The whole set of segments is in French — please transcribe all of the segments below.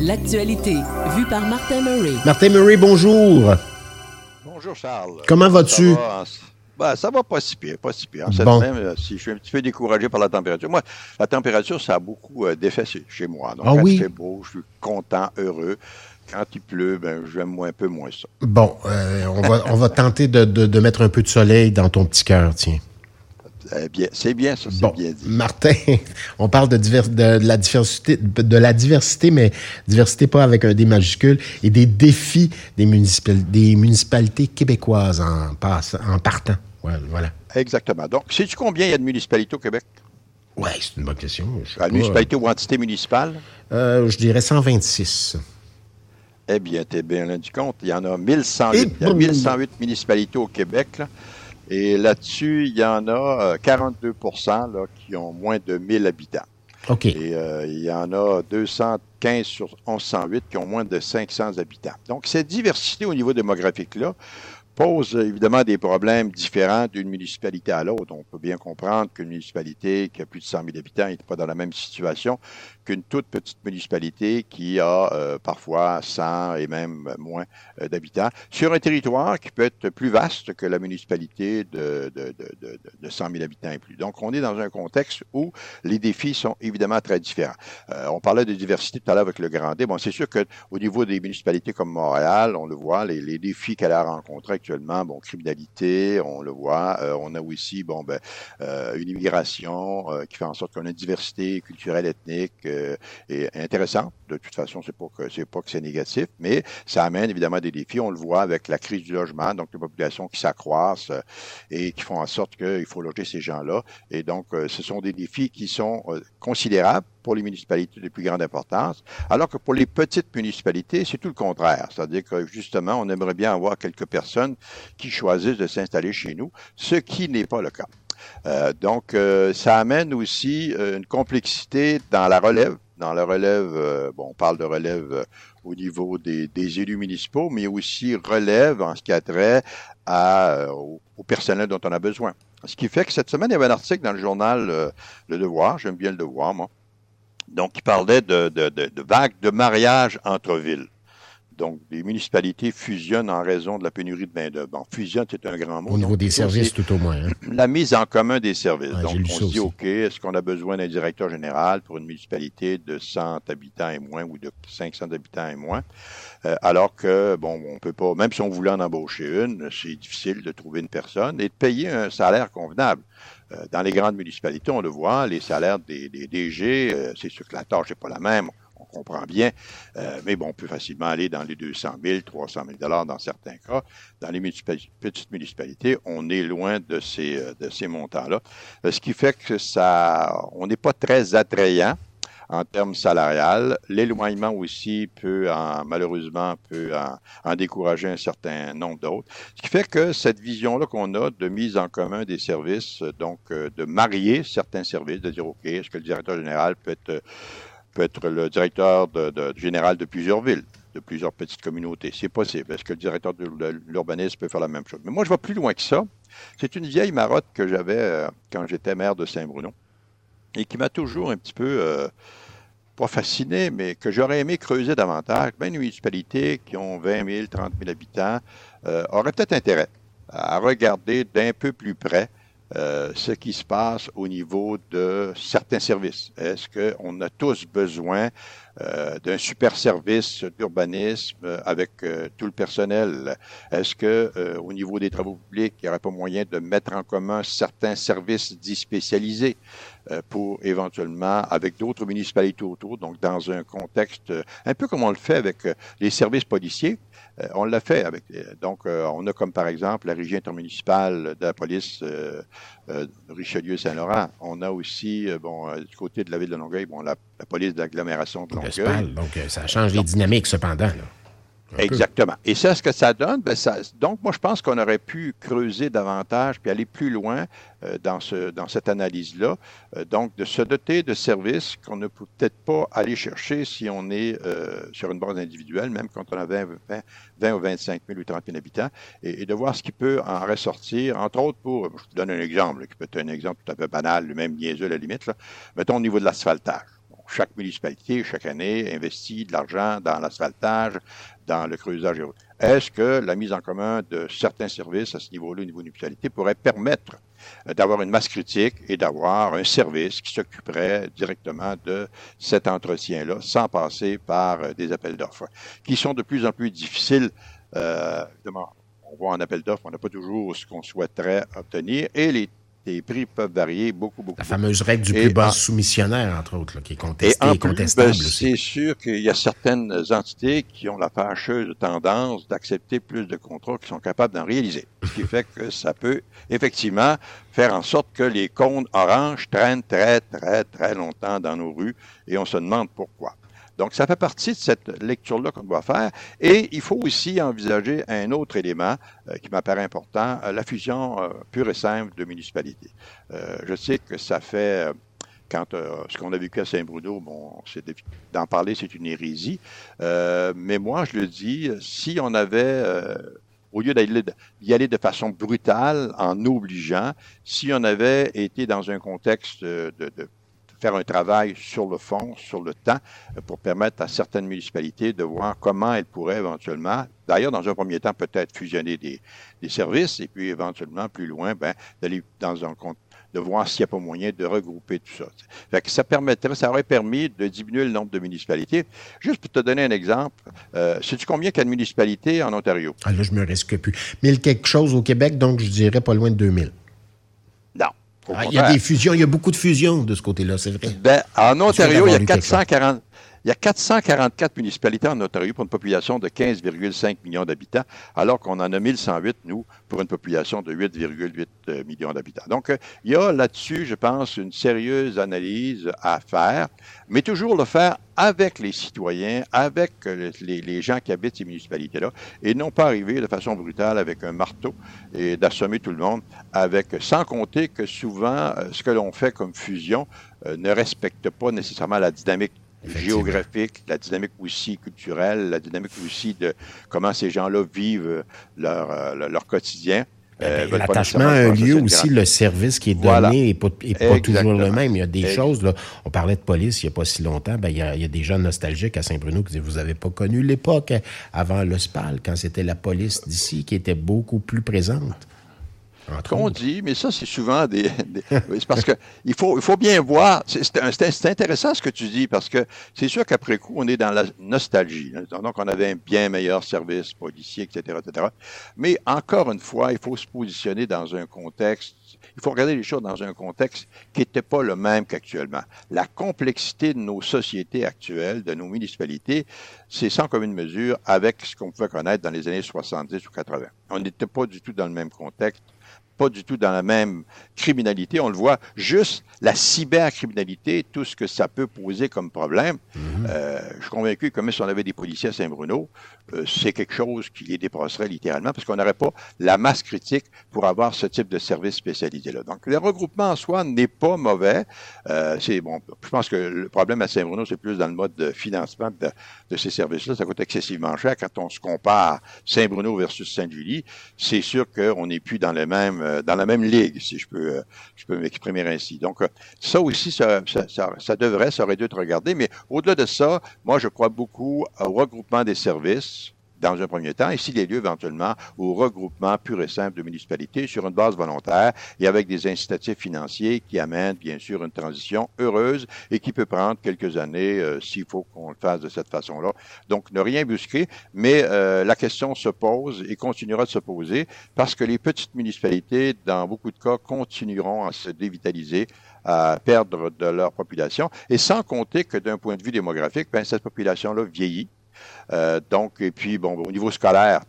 L'actualité, vue par Martin Murray. Martin Murray, bonjour. Bonjour Charles. Comment vas-tu? Ça va, ben, ça va pas si pire, pas si pire. Cette Bon. semaine, euh, si je suis un petit peu découragé par la température. Moi, la température, ça a beaucoup euh, d'effets chez- moi. Donc, Ah quand oui? il fait beau, je suis content, heureux. Quand il pleut, ben, j'aime un peu moins ça. Bon, euh, on, va, on va tenter de, de- de mettre un peu de soleil dans ton petit cœur, tiens. Eh c'est bien, ça, c'est Bon, bien dit. Martin, on parle de, divers- de, de la diversité, de la diversité, mais diversité pas avec un D majuscule, et des défis des, municipal- des municipalités québécoises en, partant. Ouais, voilà. Exactement. Donc, sais-tu combien il y a de municipalités au Québec? Ouais, c'est une bonne question. Pas. municipalité ou entité municipale? Euh, je dirais 126. Eh bien, tu es bien là du compte. Il y en a 1108. Et Il y a boum. 1108 municipalités au Québec. là. Et là-dessus, il y en a euh, 42 là, qui ont moins de 1000 habitants. OK. Et euh, il y en a 215 sur 1108 qui ont moins de 500 habitants. Donc, cette diversité au niveau démographique-là pose euh, évidemment des problèmes différents d'une municipalité à l'autre. On peut bien comprendre qu'une municipalité qui a plus de 100 000 habitants n'est pas dans la même situation qu'une toute petite municipalité qui a euh, parfois 100 et même moins euh, d'habitants sur un territoire qui peut être plus vaste que la municipalité de, de, de, de, de 100 000 habitants et plus. Donc, on est dans un contexte où les défis sont évidemment très différents. Euh, on parlait de diversité tout à l'heure avec le Grand D. Bon, c'est sûr qu'au niveau des municipalités comme Montréal, on le voit, les, défis qu'elle a rencontrés actuellement, bon, criminalité, on le voit. On a aussi, bon, ben, une immigration qui fait en sorte qu'on a une diversité culturelle, ethnique euh, et intéressante. De toute façon, c'est pas que c'est pas que c'est négatif, mais ça amène évidemment des défis. On le voit avec la crise du logement, donc les populations qui s'accroissent euh, et qui font en sorte qu'il faut loger ces gens-là. Et donc, euh, ce sont des défis qui sont considérables pour les municipalités de plus grande importance, alors que pour les petites municipalités, c'est tout le contraire. C'est-à-dire que justement, on aimerait bien avoir quelques personnes qui choisissent de s'installer chez nous, ce qui n'est pas le cas. Euh, donc, euh, ça amène aussi euh, une complexité dans la relève. Dans la relève, bon, on parle de relève au niveau des, élus municipaux, mais aussi relève en ce qui a trait au, personnel dont on a besoin. Ce qui fait que cette semaine, il y avait un article dans le journal Le Devoir, j'aime bien Le Devoir, moi, donc il parlait de, de vagues de mariage entre villes. Donc, les municipalités fusionnent en raison de la pénurie de main-d'œuvre. Bon, fusionne, c'est un grand mot. Au niveau Donc, des services, tout au moins. hein. La mise en commun des services. Ouais, Donc, on se dit, aussi. OK, est-ce qu'on a besoin d'un directeur général pour une municipalité de 100 habitants et moins ou de 500 habitants et moins? Euh, alors que, bon, on peut pas, même si on voulait en embaucher une, c'est difficile de trouver une personne et de payer un salaire convenable. Euh, dans les grandes municipalités, on le voit, les salaires des, des DG, euh, c'est sûr que la tâche n'est pas la même, comprend bien, euh, mais bon, on peut facilement aller dans les 200 000, 300 000 dollars dans certains cas. Dans les petites municipalités, on est loin de ces, euh, de ces montants-là, Euh, ce qui fait que ça, on n'est pas très attrayant en termes salariales. L'éloignement aussi peut, en, malheureusement, peut en, en décourager un certain nombre d'autres. Ce qui fait que cette vision-là qu'on a de mise en commun des services, euh, donc de marier certains services, de dire, OK, est-ce que le directeur général peut être, être le directeur général de plusieurs villes, de plusieurs petites communautés? C'est possible. Est-ce que le directeur de l'urbanisme peut faire la même chose? Mais moi, je vais plus loin que ça. C'est une vieille marotte que j'avais euh, quand j'étais maire de Saint-Bruno et qui m'a toujours un petit peu, euh, pas fasciné, mais que j'aurais aimé creuser davantage. Bien, les municipalités qui ont 20 000, 30 000 habitants euh, auraient peut-être intérêt à regarder d'un peu plus près euh, ce qui se passe au niveau de certains services. Est-ce qu'on a tous besoin d'un super service d'urbanisme euh, avec euh, tout le personnel? Est-ce que euh, au niveau des travaux publics, il n'y aurait pas moyen de mettre en commun certains services dits spécialisés euh, pour éventuellement, avec d'autres municipalités autour, donc dans un contexte euh, un peu comme on le fait avec euh, les services policiers, euh, on l'a fait avec. euh, donc, euh, on a comme par exemple la régie intermunicipale de la police euh, Richelieu-Saint-Laurent. On a aussi, euh, bon, euh, du côté de la ville de Longueuil, bon, la, police de l'agglomération de Longueuil. Donc ça change les dynamiques cependant. Peu. Exactement. Et ça, ce que ça donne, ben ça, donc moi, je pense qu'on aurait pu creuser davantage puis aller plus loin euh, dans, ce, dans cette analyse-là. Euh, donc, de se doter de services qu'on ne peut peut-être pas aller chercher si on est euh, sur une base individuelle, même quand on a 20, 20, 20 ou 25 000 ou 30 000 habitants, et, et de voir ce qui peut en ressortir, entre autres pour, je vous donne un exemple, qui peut être un exemple tout à fait banal, même niaiseux à la limite, là, mettons au niveau de l'asphaltage. Chaque municipalité, chaque année, investit de l'argent dans l'asphaltage, dans le creusage. Est-ce que la mise en commun de certains services à ce niveau-là, au niveau municipalité, pourrait permettre euh, d'avoir une masse critique et d'avoir un service qui s'occuperait directement de cet entretien-là, sans passer par euh, des appels d'offres, qui sont de plus en plus difficiles. Euh, on voit en appel d'offres, on n'a pas toujours ce qu'on souhaiterait obtenir, et les les prix peuvent varier beaucoup, beaucoup. La fameuse règle du plus bas soumissionnaire, entre autres, qui est contestée et, contestable. Ben, c'est sûr qu'il y a certaines entités qui ont la fâcheuse tendance d'accepter plus de contrats qui sont capables d'en réaliser. Ce qui fait que ça peut effectivement faire en sorte que les comptes orange traînent très, très, très longtemps dans nos rues et on se demande pourquoi. Donc, ça fait partie de cette lecture-là qu'on doit faire. Et il faut aussi envisager un autre élément euh, qui m'apparaît important, euh, la fusion euh, pure et simple de municipalités. je sais que ça fait quand ce qu'on a vécu à Saint-Bruno, bon, d'en parler, c'est une hérésie. mais moi, je le dis, si on avait, au lieu d'y aller de façon brutale, en obligeant, si on avait été dans un contexte de faire un travail sur le fond, sur le temps, euh, pour permettre à certaines municipalités de voir comment elles pourraient éventuellement, d'ailleurs, dans un premier temps, peut-être fusionner des, services, et puis éventuellement, plus loin, ben, d'aller dans un compte de voir s'il n'y a pas moyen de regrouper tout ça. Fait que ça permettrait, ça aurait permis de diminuer le nombre de municipalités. Juste pour te donner un exemple, euh, sais-tu combien il y a de municipalités en Ontario? Ah là, je me risque plus. 1000 quelque chose au Québec, donc je dirais pas loin de 2000. Ah, il y a des fusions, il y a beaucoup de fusions de ce côté-là, c'est vrai. Ben, en Ontario, il y a 440, il y a 444 municipalités en Ontario pour une population de 15,5 millions d'habitants, alors qu'on en a 1108, nous, pour une population de 8,8 euh, millions d'habitants. Donc, euh, il y a là-dessus, je pense, une sérieuse analyse à faire, mais toujours le faire avec les citoyens, avec euh, les, gens qui habitent ces municipalités-là, et non pas arriver de façon brutale avec un marteau et d'assommer tout le monde, avec, sans compter que souvent, ce que l'on fait comme fusion ne respecte pas nécessairement la dynamique géographique, la dynamique aussi culturelle, la dynamique aussi de comment ces gens-là vivent leur, euh, leur quotidien. Euh, ben, l'attachement à un lieu aussi, le service qui est donné n'est pas, toujours le même. Il y a des choses, là, on parlait de police il n'y a pas si longtemps, ben, il, y a, il y a des gens nostalgiques à Saint-Bruno qui disent Vous n'avez pas connu l'époque avant le SPAL, quand c'était la police d'ici qui était beaucoup plus présente? Qu'on dit, mais ça, c'est souvent des. c'est parce que il faut, il faut bien voir. C'est intéressant ce que tu dis, parce que c'est sûr qu'après coup, on est dans la nostalgie. Donc, on avait un bien meilleur service policier, etc., etc. Mais encore une fois, il faut se positionner dans un contexte. Il faut regarder les choses dans un contexte qui n'était pas le même qu'actuellement. La complexité de nos sociétés actuelles, de nos municipalités, c'est sans commune mesure avec ce qu'on pouvait connaître dans les années 70 ou 80. On n'était pas du tout dans le même contexte pas du tout dans la même criminalité. On le voit, juste la cybercriminalité, tout ce que ça peut poser comme problème. Mhm. euh, je suis convaincu que même si on avait des policiers à Saint-Bruno, euh, c'est quelque chose qui les dépasserait littéralement parce qu'on n'aurait pas la masse critique pour avoir ce type de service spécialisé-là. Donc, le regroupement en soi n'est pas mauvais. Euh, c'est bon. Je pense que le problème à Saint-Bruno, c'est plus dans le mode de financement de, de ces services-là. Ça coûte excessivement cher quand on se compare Saint-Bruno versus Sainte-Julie. C'est sûr qu'on n'est plus dans le même euh, dans la même ligue, si je peux, euh, je peux m'exprimer ainsi. Donc, euh, ça aussi, ça, devrait, ça aurait dû être regardé. Mais au-delà de ça, moi, je crois beaucoup au regroupement des services dans un premier temps, et s'il y a lieu éventuellement au regroupement pur et simple de municipalités sur une base volontaire et avec des incitatifs financiers qui amènent bien sûr une transition heureuse et qui peut prendre quelques années euh, s'il faut qu'on le fasse de cette façon-là. Donc, ne rien busquer, mais euh, la question se pose et continuera de se poser parce que les petites municipalités, dans beaucoup de cas, continueront à se dévitaliser à perdre de leur population. Et sans compter que d'un point de vue démographique, ben, cette population-là vieillit. Euh, donc, et puis, bon, au niveau scolaire,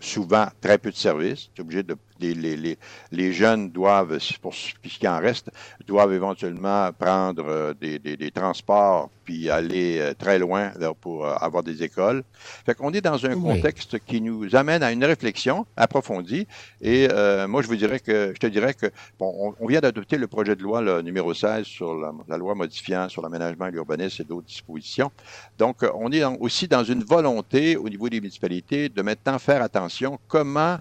souvent très peu de services. Tu obligé de les, les, les, jeunes doivent, pour ce qui en reste, doivent éventuellement prendre euh, des, des, des transports puis aller euh, très loin là, pour euh, avoir des écoles. Fait qu'on est dans un contexte qui nous amène à une réflexion approfondie. Et moi, je vous dirais que je te dirais que bon, on, vient d'adopter le projet de loi numéro 16 sur la, la loi modifiant sur l'aménagement et l'urbanisme et d'autres dispositions. Donc, on est aussi dans une volonté au niveau des municipalités de maintenant faire attention comment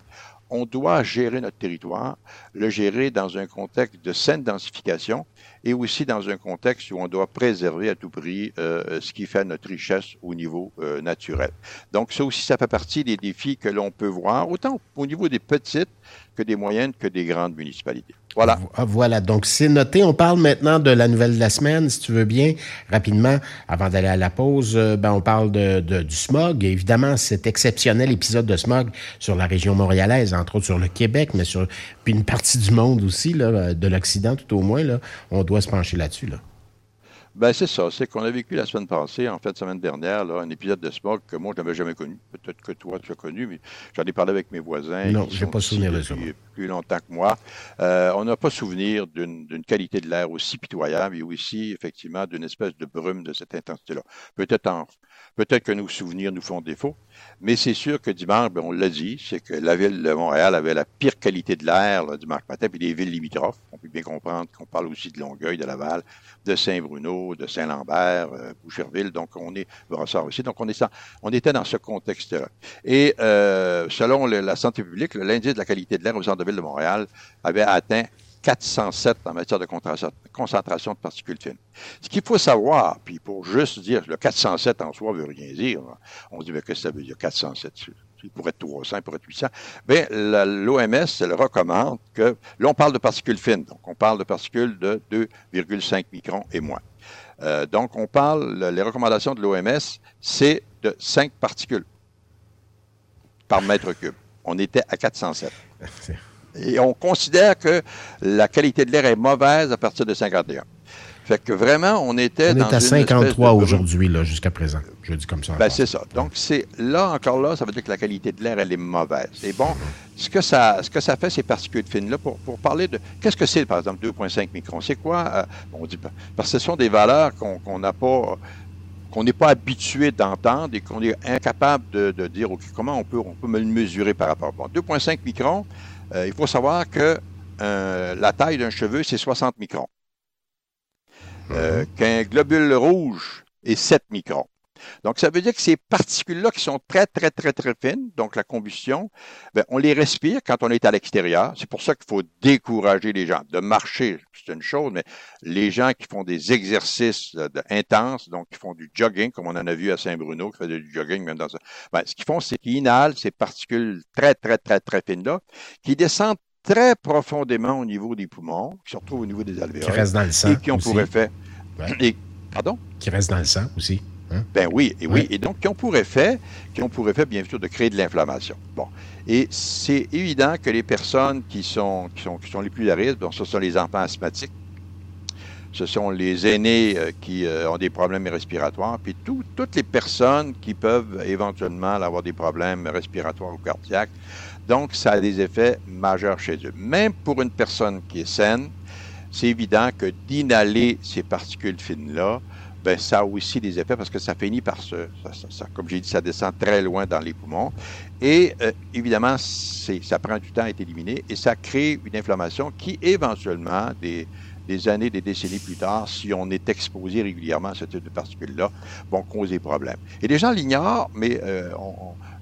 on doit gérer notre territoire, le gérer dans un contexte de saine densification et aussi dans un contexte où on doit préserver à tout prix euh, ce qui fait notre richesse au niveau euh, naturel. Donc ça aussi, ça fait partie des défis que l'on peut voir, autant au niveau des petites que des moyennes que des grandes municipalités. Voilà. Ah, voilà, donc c'est noté. On parle maintenant de la nouvelle de la semaine, si tu veux bien, rapidement, avant d'aller à la pause. Euh, ben, on parle de, du smog. évidemment, cet exceptionnel épisode de smog sur la région montréalaise, entre autres sur le Québec, mais sur une partie du monde aussi, là, de l'Occident tout au moins, là, on doit se pencher là-dessus. Là. Ben, c'est ça. C'est qu'on a vécu la semaine passée, en fait, semaine dernière, là, un épisode de smog que moi, je n'avais jamais connu. Peut-être que toi, tu as connu, mais j'en ai parlé avec mes voisins. Non, je n'ai pas souvenir de ça. Plus longtemps que moi. Euh, on n'a pas souvenir d'une qualité de l'air aussi pitoyable et aussi, effectivement, d'une espèce de brume de cette intensité-là. Peut-être peut-être que nos souvenirs nous font défaut, mais c'est sûr que dimanche, ben, on l'a dit, c'est que la ville de Montréal avait la pire qualité de l'air dimanche matin, puis les villes limitrophes. On peut bien comprendre qu'on parle aussi de Longueuil, de Laval, de Saint-Bruno, de Saint-Lambert, euh, Boucherville. Donc, on est Brossard aussi. Donc, on, on était dans ce contexte-là. Et euh, selon la santé publique, l'indice de la qualité de l'air au centre-ville de Montréal avait atteint 407 en matière de concentration de particules fines. Ce qu'il faut savoir, puis pour juste dire le 407 en soi veut rien dire, on se dit, mais qu'est-ce que ça veut dire 407? Il pourrait être 300, il pourrait être 800. Bien, l'OMS, elle recommande que, là, on parle de particules fines, donc on parle de particules de 2,5 microns et moins. Euh, donc, on parle, les recommandations de l'OMS, c'est de 5 particules par mètre cube. On était à 407. Et on considère que la qualité de l'air est mauvaise à partir de 51. Fait que vraiment, on était on dans est à 53 aujourd'hui, là, jusqu'à présent. Je dis comme ça. Ben, c'est ça. Donc, c'est là, encore là, ça veut dire que la qualité de l'air, elle est mauvaise. Et bon, ce que ça, ce que ça fait, ces particules fines-là, pour, pour parler de. Qu'est-ce que c'est, par exemple, 2,5 microns? C'est quoi? Euh, on dit, parce que ce sont des valeurs qu'on n'a pas qu'on n'est pas habitué d'entendre et qu'on est incapable de, dire OK, comment on peut, on peut le mesurer par rapport? Bon, 2,5 microns, euh, il faut savoir que euh, la taille d'un cheveu, c'est 60 microns. Euh. Qu'un globule rouge est 7 microns. Donc, ça veut dire que ces particules-là qui sont très, très, très, très fines, donc la combustion, ben, on les respire quand on est à l'extérieur. C'est pour ça qu'il faut décourager les gens. De marcher, c'est une chose, mais les gens qui font des exercices intenses, donc qui font du jogging, comme on en a vu à Saint-Bruno, qui fait du jogging même dans ça, ben, ce qu'ils font, c'est qu'ils inhalent ces particules très, très, très, très fines-là, qui descendent très profondément au niveau des poumons, qui se retrouvent au niveau des alvéoles. Qui restent dans le sang. Et qui ont pour effet. pardon? Qui restent dans le sang aussi. Hein? Ben oui, et oui. Et donc, qui ont pour effet, qui ont pour effet, bien sûr, de créer de l'inflammation. Bon. Et c'est évident que les personnes qui sont, qui sont, qui sont les plus à risque, ce sont les enfants asthmatiques, ce sont les aînés euh, qui euh, ont des problèmes respiratoires, puis toutes les personnes qui peuvent éventuellement avoir des problèmes respiratoires ou cardiaques. Donc, ça a des effets majeurs chez eux. Même pour une personne qui est saine, c'est évident que d'inhaler ces particules fines-là, ben, ça a aussi des effets parce que ça finit par se, ça, comme j'ai dit, ça descend très loin dans les poumons. Et euh, évidemment, ça prend du temps à être éliminé et ça crée une inflammation qui, éventuellement, des, années, des décennies plus tard, si on est exposé régulièrement à ce type de particules-là, vont causer problème. Et les gens l'ignorent, mais euh,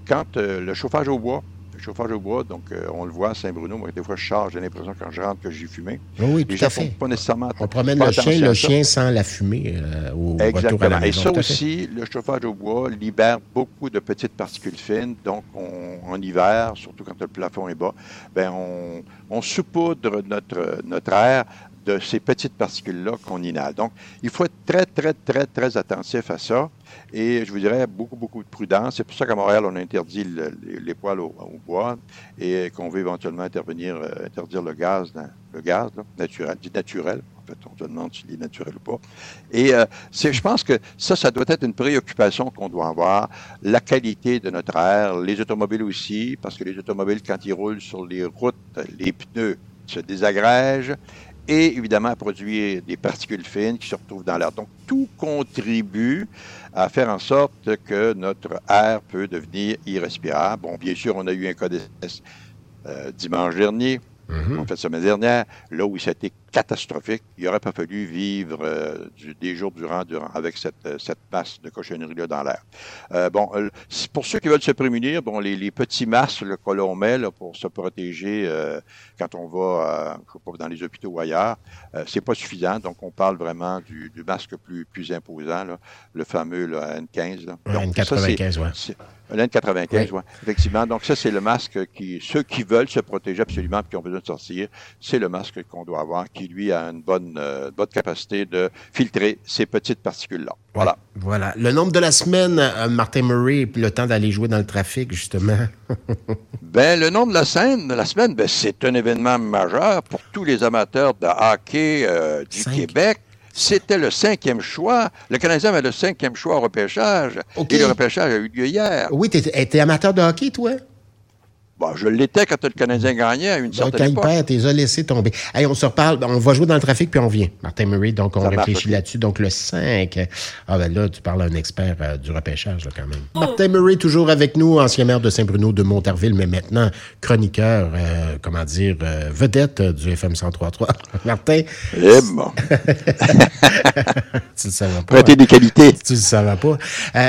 quand euh, le chauffage au bois, chauffage au bois, donc euh, on le voit à Saint-Bruno. Moi, des fois, je charge, j'ai l'impression quand je rentre que j'ai fumé. Oui, tout à fait. Pas nécessairement on promène le chien, le chien sans la fumée euh, au Exactement. retour à la maison. Et ça aussi, le chauffage au bois libère beaucoup de petites particules fines. Donc, en hiver, surtout quand le plafond est bas, ben on, on saupoudre notre, notre air de ces petites particules-là qu'on inhale. Donc, il faut être très, très, très, très attentif à ça. Et je vous dirais beaucoup, beaucoup de prudence. C'est pour ça qu'à Montréal, on interdit les, poils au, bois et qu'on veut éventuellement intervenir, euh, interdire le gaz, le gaz naturel, dit naturel. En fait, on se demande s'il est naturel ou pas. Et euh, je pense que ça, ça doit être une préoccupation qu'on doit avoir. La qualité de notre air, les automobiles aussi, parce que les automobiles, quand ils roulent sur les routes, les pneus se désagrègent et évidemment à produire des particules fines qui se retrouvent dans l'air. Donc, tout contribue à faire en sorte que notre air peut devenir irrespirable. Bon, bien sûr, on a eu un cas d'essai euh, dimanche dernier, mm-hmm. en fait, semaine dernière, là où ça a été catastrophique. Il n'aurait pas fallu vivre euh, des jours durant, durant avec cette, euh, cette masse de cochonnerie-là dans l'air. Euh, bon, pour ceux qui veulent se prémunir, bon, les, petits masques que l'on met là, pour se protéger quand on va je sais pas, dans les hôpitaux ou ailleurs, c'est pas suffisant. Donc, on parle vraiment du, du masque plus, plus imposant, là, le fameux là, N15. Là. N95, oui. N95, oui, effectivement. Donc, ça, c'est le masque qui, ceux qui veulent se protéger absolument et qui ont besoin de sortir, c'est le masque qu'on doit avoir, qui, lui, a une bonne, euh, bonne capacité de filtrer ces petites particules-là. Voilà. voilà. Le nombre de la semaine, euh, Martin Murray, le temps d'aller jouer dans le trafic, justement. ben, le nombre de la scène, de la semaine, ben, c'est un événement majeur pour tous les amateurs de hockey euh, du Québec. C'était le cinquième choix. Le Canadien avait le cinquième choix au repêchage. Et le repêchage a eu lieu hier. Oui, tu étais amateur de hockey, toi? Bon, je l'étais quand le Canadien gagnait à une certaine époque. Quand il perd, t'es laissé tomber. Hey, on se reparle, on va jouer dans le trafic puis on vient. Martin Murray, donc on réfléchit là-dessus. Donc le 5. Ah ben là, tu parles à un expert euh, du repêchage là, quand même. Oh. Martin Murray, toujours avec nous, ancien maire de Saint-Bruno de Montarville, mais maintenant chroniqueur, euh, comment dire, euh, vedette du FM 103.3. Martin? Eh bon. tu le savais pas. Prêter des qualités. Tu le savais pas.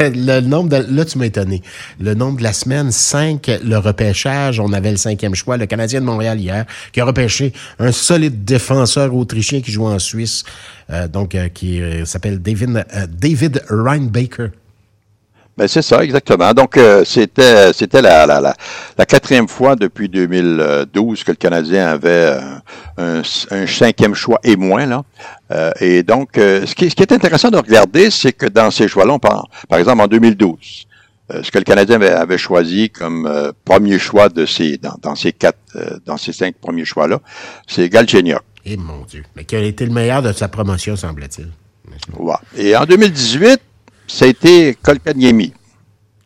le nombre de, là, tu m'as étonné. Le nombre de la semaine, 5, le repêchage. On avait le cinquième choix, le Canadien de Montréal hier, qui a repêché un solide défenseur autrichien qui joue en Suisse, euh, donc euh, qui euh, s'appelle David, David Reinbaker. Ben c'est ça, exactement. Donc, c'était c'était la, la, la, quatrième fois depuis 2012 que le Canadien avait un, cinquième choix et moins. là. et donc, ce, qui, ce qui est intéressant de regarder, c'est que dans ces choix-là, on par exemple en 2012, euh, ce que le Canadien avait, choisi comme euh, premier choix de ces dans, dans ces quatre euh, dans ces cinq premiers choix là, c'est Galchenyuk. Et eh, mon Dieu, mais qui a été le meilleur de sa promotion semble-t-il. Ouais. Et en 2018, ça a été Kolkaniemi.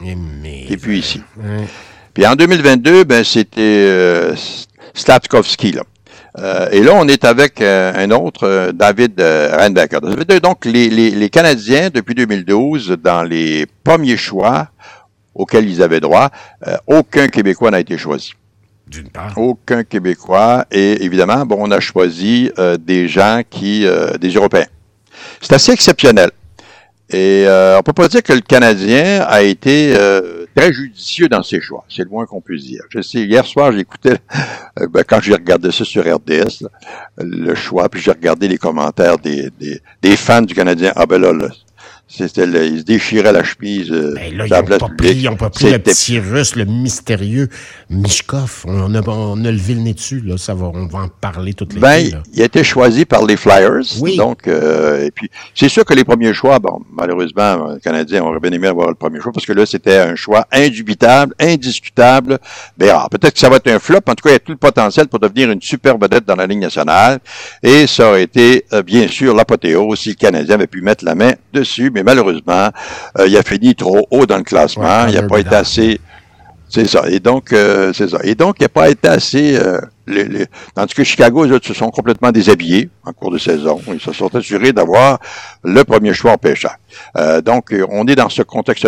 Et puis ici. Puis en 2022, ben c'était Statkovski là. Et là, on est avec un autre, David euh, Donc, les, les, les, Canadiens, depuis 2012, dans les premiers choix, auxquels ils avaient droit, euh, aucun Québécois n'a été choisi. D'une part. Aucun Québécois. Et évidemment, bon, on a choisi euh, des gens qui, euh, des Européens. C'est assez exceptionnel. Et euh, on peut pas dire que le Canadien a été très judicieux dans ses choix. C'est le moins qu'on puisse dire. Je sais, hier soir, j'écoutais, ben, quand j'ai regardé ça sur RDS, le choix, puis j'ai regardé les commentaires des, fans du Canadien. Ah ben c'était il se déchirait la chemise. Euh, ben là, ils n'ont pas, pris, pas pris le petit russe, le mystérieux Mishkov. On a, on a levé le nez dessus, là. Ça va, on va en parler toutes les ben, il a été choisi par les Flyers. Oui. Donc, euh, et puis, c'est sûr que les premiers choix, bon, malheureusement, les Canadiens auraient bien aimé avoir le premier choix parce que là, c'était un choix indubitable, indiscutable. Ben, ah, peut-être que ça va être un flop. En tout cas, il y a tout le potentiel pour devenir une super vedette dans la Ligue nationale. Et ça aurait été, euh, bien sûr, l'apothéose si le Canadien avait pu mettre la main dessus. Mais malheureusement, euh, il a fini trop haut dans le classement. il n'a pas été assez. C'est ça. Et donc, euh, c'est ça. Et donc, il n'a pas été assez euh, les, les, tandis que Chicago, eux autres, se sont complètement déshabillés en cours de saison. Ils se sont assurés d'avoir le premier choix en pêcheur. Donc, on est dans ce contexte.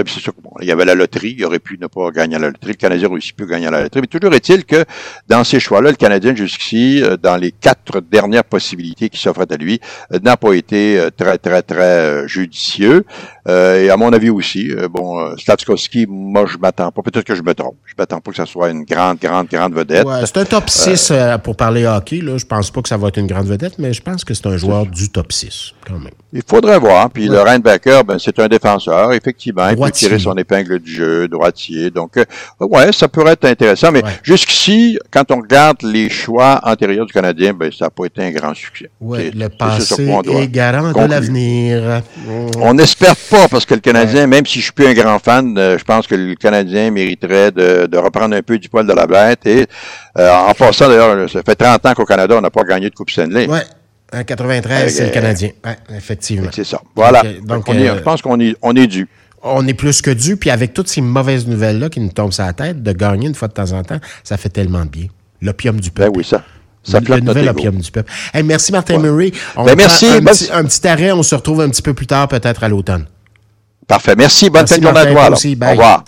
il y avait la loterie, il aurait pu ne pas gagner la loterie. Le Canadien aurait aussi pu gagner la loterie. Mais toujours est-il que dans ces choix-là, le Canadien, jusqu'ici, euh, dans les quatre dernières possibilités qui s'offraient à lui, euh, n'a pas été euh, très, très, très judicieux. et à mon avis aussi, bon, Statskowski, moi, je m'attends pas. Peut-être que je me trompe. Je m'attends pas que ça soit une grande, grande, grande vedette. Ouais, c'est un top 6 euh, pour parler hockey, là, je pense pas que ça va être une grande vedette, mais je pense que c'est un joueur du top 6, quand même. Il faudrait voir. Puis le Reinbacker, ben, c'est un défenseur, effectivement. Il peut tirer son épingle du jeu, droitier. Donc, euh, ouais, ça pourrait être intéressant. Mais jusqu'ici, quand on regarde les choix antérieurs du Canadien, ben, ça n'a pas été un grand succès. Oui, le passé est garant de l'avenir. On n'espère pas, parce que le Canadien, même si je suis plus un grand fan, euh, je pense que le Canadien mériterait de, de reprendre un peu du poil de la bête et euh, en passant, d'ailleurs, ça fait 30 ans qu'au Canada, on n'a pas gagné de Coupe Stanley. Oui. En 93, c'est le Canadien. Oui, effectivement. C'est ça. Voilà. Donc, on est, euh, je pense qu'on est, on est dû. On est plus que dû. Puis avec toutes ces mauvaises nouvelles-là qui nous tombent sur la tête, de gagner une fois de temps en temps, ça fait tellement de bien. L'opium du peuple. Ben oui, ça. Ça le, le nouvel opium du peuple. merci Martin Murray. On ben merci. Un, petit, un, petit, arrêt. On se retrouve un petit peu plus tard, peut-être à l'automne. Parfait. Merci. Bonne fin de journée à toi. Au revoir.